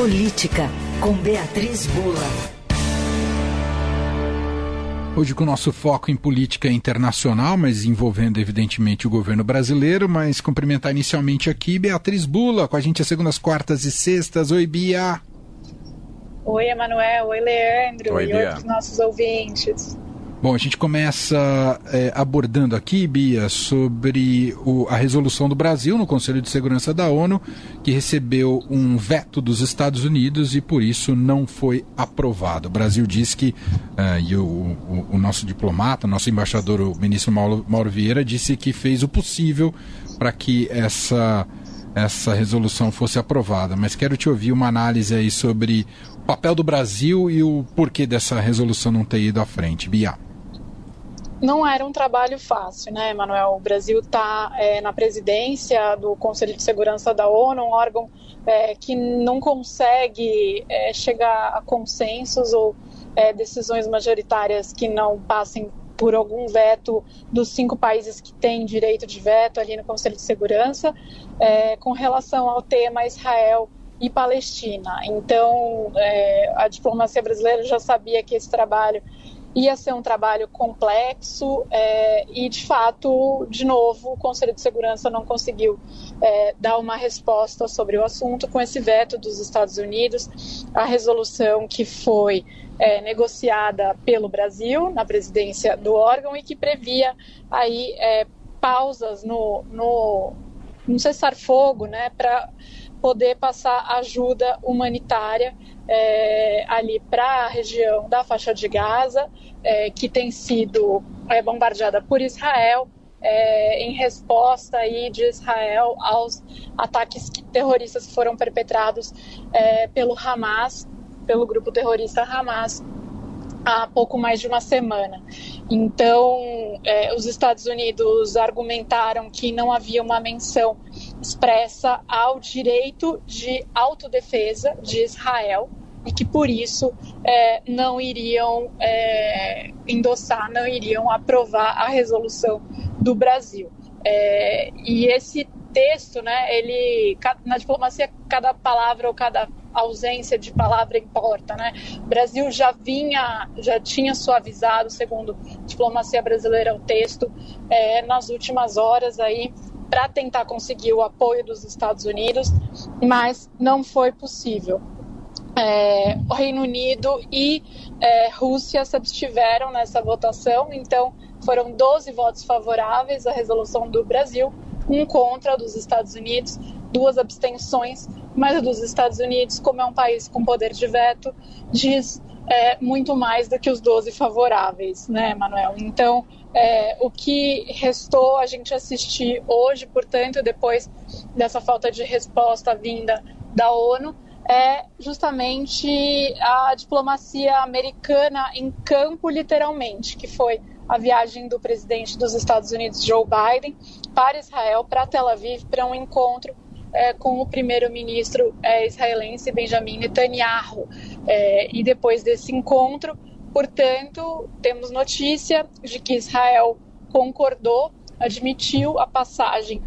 Política, com Beatriz Bula. Hoje com o nosso foco em política internacional, mas envolvendo evidentemente o governo brasileiro, mas cumprimentar inicialmente aqui Beatriz Bula, com a gente às segundas, quartas e sextas. Oi, Bia. Oi, Emanuel. Oi, Leandro. Oi, e Bia. outros nossos ouvintes. Bom, a gente começa é, abordando aqui, Bia, sobre o, a resolução do Brasil no Conselho de Segurança da ONU, que recebeu um veto dos Estados Unidos e por isso não foi aprovado. O Brasil diz que, uh, e o, o, o, nosso diplomata, nosso embaixador, o ministro Mauro, Mauro Vieira, disse que fez o possível para que essa, essa resolução fosse aprovada. Mas quero te ouvir uma análise aí sobre o papel do Brasil e o porquê dessa resolução não ter ido à frente. Bia não era um trabalho fácil, né, Emanuel? O Brasil está é, na presidência do Conselho de Segurança da ONU, um órgão é, que não consegue é, chegar a consensos ou é, decisões majoritárias que não passem por algum veto dos cinco países que têm direito de veto ali no Conselho de Segurança, é, com relação ao tema Israel e Palestina. Então, é, a diplomacia brasileira já sabia que esse trabalho ia ser um trabalho complexo é, e, de fato, de novo, o Conselho de Segurança não conseguiu é, dar uma resposta sobre o assunto com esse veto dos Estados Unidos. A resolução que foi é, negociada pelo Brasil na presidência do órgão e que previa aí é, pausas no, no, no cessar-fogo, né, para poder passar ajuda humanitária é, ali para a região da faixa de Gaza, é, que tem sido é, bombardeada por Israel, é, em resposta aí de Israel aos ataques terroristas que foram perpetrados é, pelo Hamas, pelo grupo terrorista Hamas, há pouco mais de uma semana. Então, é, os Estados Unidos argumentaram que não havia uma menção expressa ao direito de autodefesa de Israel e que por isso é, não iriam é, endossar, não iriam aprovar a resolução do Brasil. É, e esse texto, né, ele na diplomacia cada palavra ou cada ausência de palavra importa, né? O Brasil já vinha, já tinha suavizado, segundo a diplomacia brasileira, o texto é, nas últimas horas aí para tentar conseguir o apoio dos Estados Unidos, mas não foi possível. É, o Reino Unido e é, Rússia se abstiveram nessa votação, então foram 12 votos favoráveis à resolução do Brasil, um contra dos Estados Unidos, duas abstenções, mas dos Estados Unidos, como é um país com poder de veto, diz é, muito mais do que os 12 favoráveis, né, Manuel? Então, é, o que restou a gente assistir hoje, portanto, depois dessa falta de resposta vinda da ONU, é justamente a diplomacia americana em campo, literalmente, que foi a viagem do presidente dos Estados Unidos, Joe Biden, para Israel, para Tel Aviv, para um encontro é, com o primeiro-ministro é, israelense Benjamin Netanyahu. É, e depois desse encontro, portanto, temos notícia de que Israel concordou, admitiu a passagem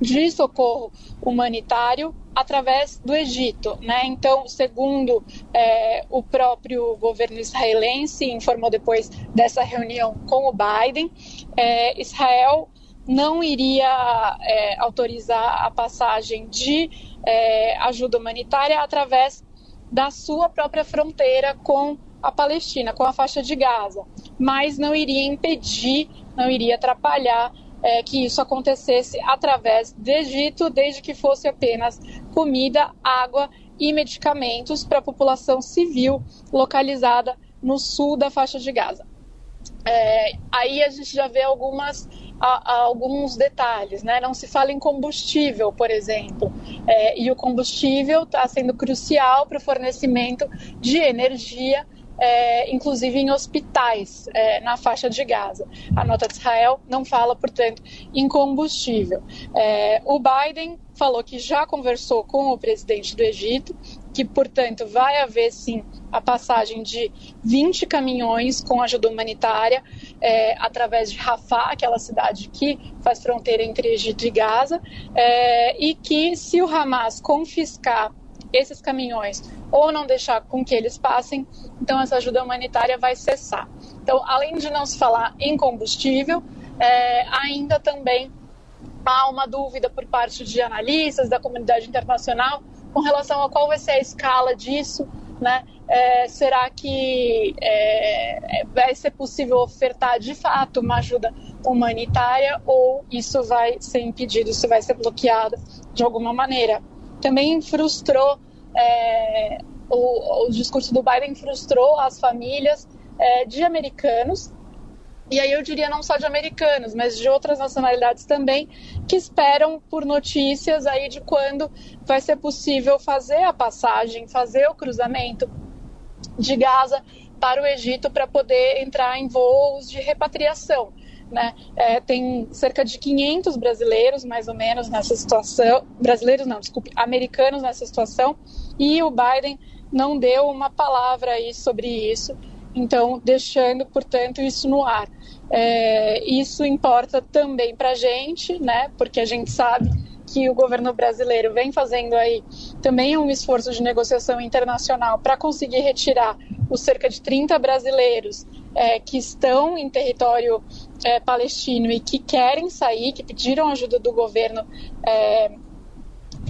de socorro humanitário através do Egito, né? Então, segundo é, o próprio governo israelense informou depois dessa reunião com o Biden, é, Israel não iria é, autorizar a passagem de é, ajuda humanitária através da sua própria fronteira com a Palestina, com a faixa de Gaza, mas não iria impedir, não iria atrapalhar é, que isso acontecesse através do Egito, desde que fosse apenas comida, água e medicamentos para a população civil localizada no sul da faixa de Gaza. É, aí a gente já vê algumas a, a alguns detalhes, né? Não se fala em combustível, por exemplo, é, e o combustível está sendo crucial para o fornecimento de energia é, inclusive em hospitais é, na faixa de Gaza. A nota de Israel não fala, portanto, em combustível. É, o Biden falou que já conversou com o presidente do Egito, que, portanto, vai haver sim a passagem de 20 caminhões com ajuda humanitária é, através de Rafah, aquela cidade que faz fronteira entre Egito e Gaza, é, e que, se o Hamas confiscar esses caminhões ou não deixar com que eles passem, então essa ajuda humanitária vai cessar. Então, além de não se falar em combustível, é, ainda também há uma dúvida por parte de analistas da comunidade internacional com relação a qual vai ser a escala disso, né? É, será que é, vai ser possível ofertar de fato uma ajuda humanitária ou isso vai ser impedido, isso vai ser bloqueado de alguma maneira? Também frustrou é, o, o, discurso do Biden frustrou as famílias é, de americanos e aí eu diria não só de americanos, mas de outras nacionalidades também, que esperam por notícias aí de quando vai ser possível fazer a passagem, fazer o cruzamento de Gaza para o Egito para poder entrar em voos de repatriação. Né? É, tem cerca de 500 brasileiros, mais ou menos, nessa situação. Brasileiros não, desculpe, americanos nessa situação. E o Biden não deu uma palavra aí sobre isso então deixando, portanto, isso no ar. É, isso importa também para a gente, né? Porque a gente sabe que o governo brasileiro vem fazendo aí também um esforço de negociação internacional para conseguir retirar os cerca de 30 brasileiros é, que estão em território é, palestino e que querem sair, que pediram ajuda do governo é,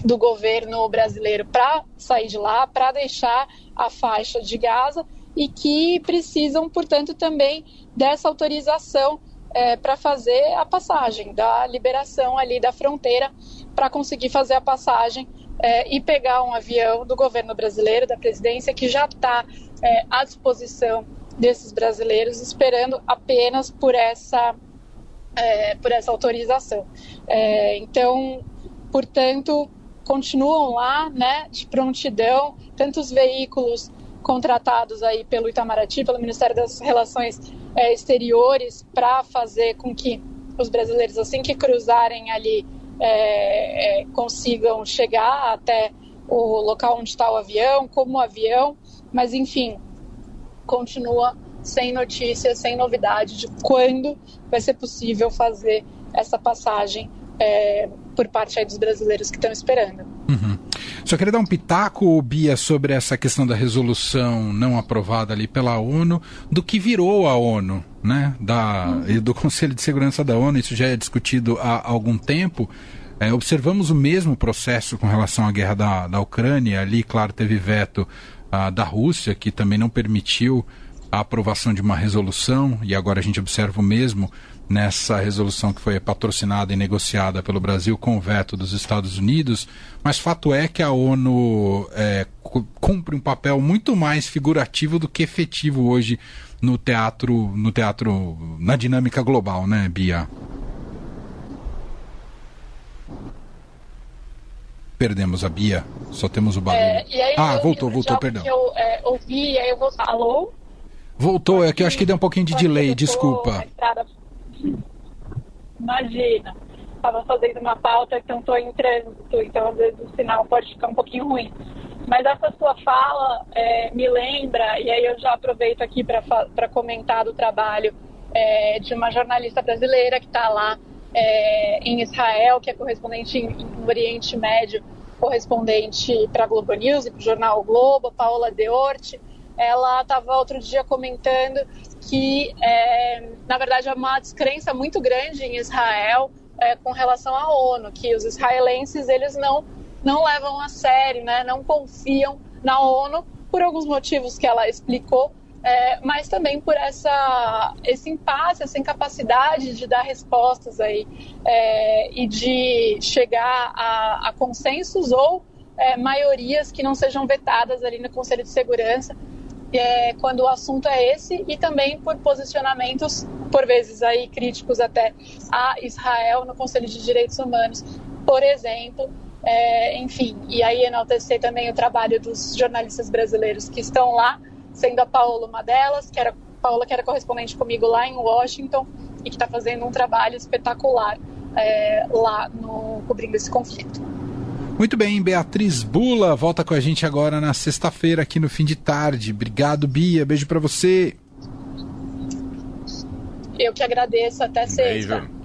do governo brasileiro para sair de lá, para deixar a faixa de Gaza e que precisam, portanto, também dessa autorização é, para fazer a passagem, da liberação ali da fronteira para conseguir fazer a passagem é, e pegar um avião do governo brasileiro, da presidência, que já está é, à disposição desses brasileiros, esperando apenas por essa, é, por essa autorização. Então, portanto, continuam lá, né, de prontidão, tantos veículos contratados aí pelo Itamaraty, pelo Ministério das Relações Exteriores, para fazer com que os brasileiros, assim que cruzarem ali, é, é, consigam chegar até o local onde está o avião, como o avião, mas enfim, continua sem notícias, sem novidade de quando vai ser possível fazer essa passagem é, por parte dos brasileiros que estão esperando. Uhum. Só queria dar um pitaco, Bia, sobre essa questão da resolução não aprovada ali pela ONU, do que virou a ONU, né? Da. Do Conselho de Segurança da ONU, isso já é discutido há algum tempo. É, observamos o mesmo processo com relação à guerra da, da Ucrânia. Ali, claro, teve veto ah, da Rússia, que também não permitiu a aprovação de uma resolução, e agora a gente observa o mesmo nessa resolução que foi patrocinada e negociada pelo Brasil com o veto dos Estados Unidos, mas fato é que a ONU é, cumpre um papel muito mais figurativo do que efetivo hoje no teatro, no teatro, na dinâmica global, né, Bia? Perdemos a Bia, só temos o barulho. É, ah, voltou, voltou, perdão. Eu é, ouvi, aí eu vou. Alô? Voltou, é que eu acho que deu um pouquinho de delay, desculpa. Imagina. Estava fazendo uma pauta, então estou em trânsito, então às vezes o sinal pode ficar um pouquinho ruim. Mas essa sua fala é, me lembra, e aí eu já aproveito aqui para comentar do trabalho é, de uma jornalista brasileira que está lá é, em Israel, que é correspondente no Oriente Médio, correspondente para a Globo News e para o jornal Globo, Paola Deorte. Ela estava outro dia comentando que, é, na verdade, há uma descrença muito grande em Israel é, com relação à ONU, que os israelenses eles não, não levam a sério, né, não confiam na ONU por alguns motivos que ela explicou, é, mas também por essa, esse impasse, essa incapacidade de dar respostas aí é, e de chegar a, a consensos ou é, maiorias que não sejam vetadas ali no Conselho de Segurança é, quando o assunto é esse e também por posicionamentos, por vezes aí críticos até a Israel no Conselho de Direitos Humanos, por exemplo. É, enfim, e aí enaltecer também o trabalho dos jornalistas brasileiros que estão lá, sendo a Paola uma delas, que era Paola que era correspondente comigo lá em Washington e que está fazendo um trabalho espetacular é, lá no cobrindo esse conflito. Muito bem, Beatriz Bula volta com a gente agora na sexta-feira aqui no fim de tarde. Obrigado, Bia. Beijo para você. Eu que agradeço. Até sexta. Beijo.